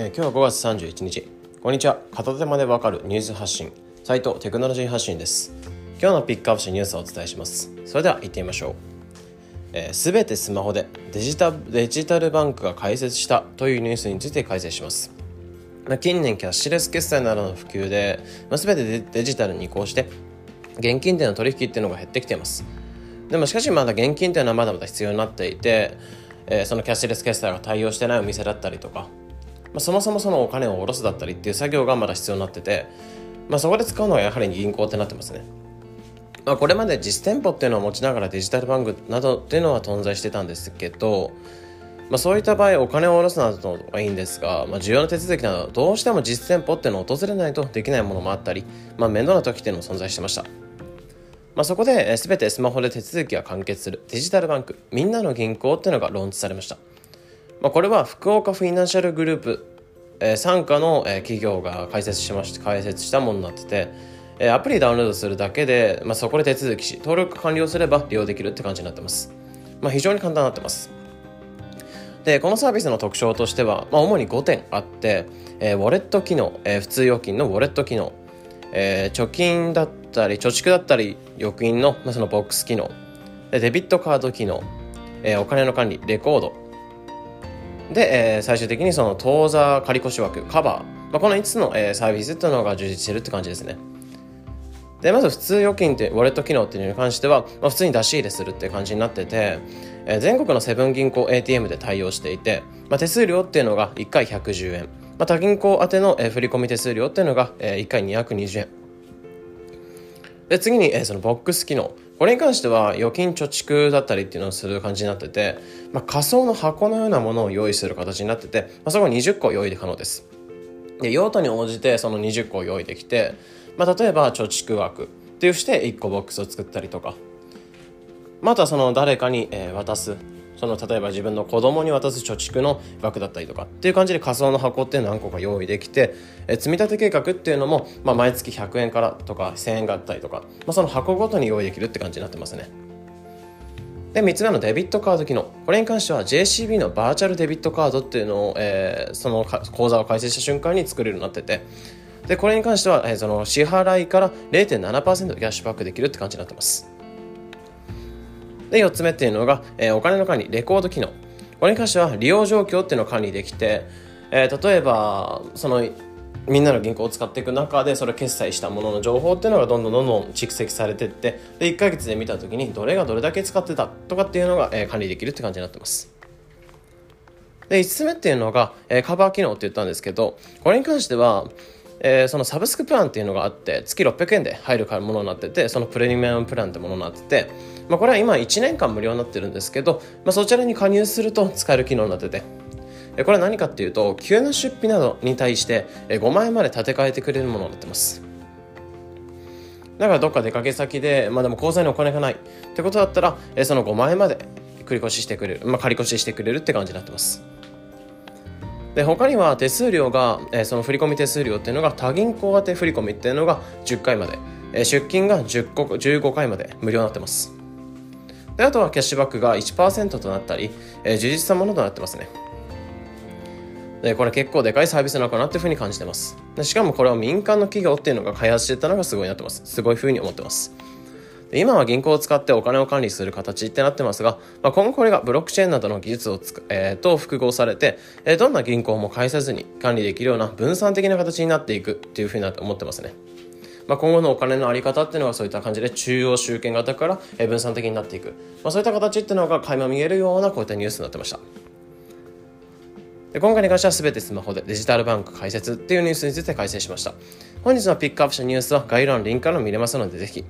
えー、今日は5月31日。こんにちは。片手間でわかるニュース発信。サイトテクノロジー発信です。今日のピックアップしたニュースをお伝えします。それでは行ってみましょう。すべ、えー、てスマホでデジタデジタルバンクが開設したというニュースについて解説します。近年キャッシュレス決済などの普及で、まあ、全てデジタルに移行して現金での取引っていうのが減ってきています。でもしかしまだ現金というのはまだまだ必要になっていて、えー、そのキャッシュレス決済が対応してないお店だったりとか、まあ、そもそもそのお金を下ろすだったりっていう作業がまだ必要になってて、まあ、そこで使うのはやはり銀行ってなってますね。まあ、これまで実店舗っていうのを持ちながらデジタルバンクなどっていうのは存在してたんですけど、まあ、そういった場合お金を下ろすなどはいいんですが、まあ、重要な手続きなどどうしても実店舗っていうのを訪れないとできないものもあったり、まあ、面倒な時っていうのも存在してました。まあ、そこで、えー、全てスマホで手続きが完結するデジタルバンクみんなの銀行っていうのがローンチされました、まあ、これは福岡フィナンシャルグループ、えー、傘下の、えー、企業が開設しまして開設したものになってて、えー、アプリダウンロードするだけで、まあ、そこで手続きし登録完了すれば利用できるって感じになってます、まあ、非常に簡単になってます。でこのサービスの特徴としては、まあ、主に5点あって、えー、ウォレット機能、えー、普通預金のウォレット機能えー、貯金だったり貯蓄だったり預金の,、まあそのボックス機能デビットカード機能、えー、お金の管理レコードで、えー、最終的にその当座借越枠カバー、まあ、この5つの、えー、サービスというのが充実してるって感じですね。でまず普通預金ってウォレット機能っていうのに関しては、まあ、普通に出し入れするって感じになってて、えー、全国のセブン銀行 ATM で対応していて、まあ、手数料っていうのが1回110円。まあ、他銀行宛ての、えー、振込手数料っていうのが、えー、1回220円。で次に、えー、そのボックス機能。これに関しては預金貯蓄だったりっていうのをする感じになってて、まあ、仮想の箱のようなものを用意する形になってて、まあ、そこ20個用意で可能です。で用途に応じてその20個用意できて、まあ、例えば貯蓄枠っていうして1個ボックスを作ったりとかまたその誰かに、渡すその例えば自分の子供に渡す貯蓄の額だったりとかっていう感じで仮想の箱って何個か用意できて、え積立計画っていうのも、まあ、毎月100円からとか1000円があったりとか、まあ、その箱ごとに用意できるって感じになってますね。で3つ目のデビットカード機能これに関しては JCB のバーチャルデビットカードっていうのを、えー、その口座を開設した瞬間に作れるようになっててでこれに関しては、えー、その支払いから0.7%キャッシュバックできるって感じになってますで4つ目っていうのが、えー、お金の管理レコード機能。これに関しては利用状況っていうのを管理できて、えー、例えばそのみんなの銀行を使っていく中でそれ決済したものの情報っていうのがどんどんどんどん蓄積されていってで1ヶ月で見た時にどれがどれだけ使ってたとかっていうのが、えー、管理できるって感じになってます。で5つ目っていうのが、えー、カバー機能って言ったんですけどこれに関してはえー、そのサブスクプランっていうのがあって月600円で入るものになっててそのプレミアムプランってものになってて、まあ、これは今1年間無料になってるんですけど、まあ、そちらに加入すると使える機能になってて。これは何かっていうと急な出費などに対して5万円まで立て替えてくれるものになってます。だからどっか出かけ先で、まあでも口座にお金がない。ってことだったら、その5万円まで繰り越ししてくれる、まあ、借り越ししてくれるって感じになってます。で他には手数料が、え、その振込手数料っていうのが多銀行宛振込っていうのが10回まで、え、出金が10個15回まで無料になってます。であとはキャッシュバックが1%となったり、えー、充実したものとなってますね。でこれ結構でかいサービスなのかなっていうふうに感じてます。でしかもこれは民間の企業っていうのが開発してたのがすごいなってます。すごいふうに思ってます。で今は銀行を使ってお金を管理する形ってなってますが、まあ、今後これがブロックチェーンなどの技術をつく、えー、と複合されて、えー、どんな銀行も介さずに管理できるような分散的な形になっていくっていうふうになって思ってますね。まあ、今後のお金のあり方っていうのはそういった感じで中央集権型から分散的になっていく、まあ、そういった形っていうのが垣間見えるようなこういったニュースになってました。で今回に関しては全てスマホでデジタルバンク開設っていうニュースについて解説しました。本日のピックアップしたニュースは概要欄リンクから見れますのでぜひ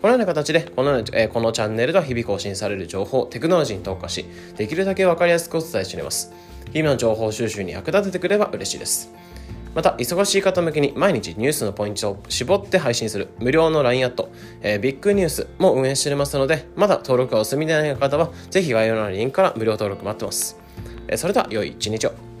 このような形でこの,、えー、このチャンネルでは日々更新される情報、テクノロジーに特化し、できるだけ分かりやすくお伝えしております。日々の情報収集に役立ててくれば嬉しいです。また、忙しい方向けに毎日ニュースのポイントを絞って配信する無料の LINE アット、えー、ビッグニュースも運営しておりますので、まだ登録がお済みでない方は、ぜひ概要欄のリンクから無料登録待ってます。えー、それでは、良い一日を。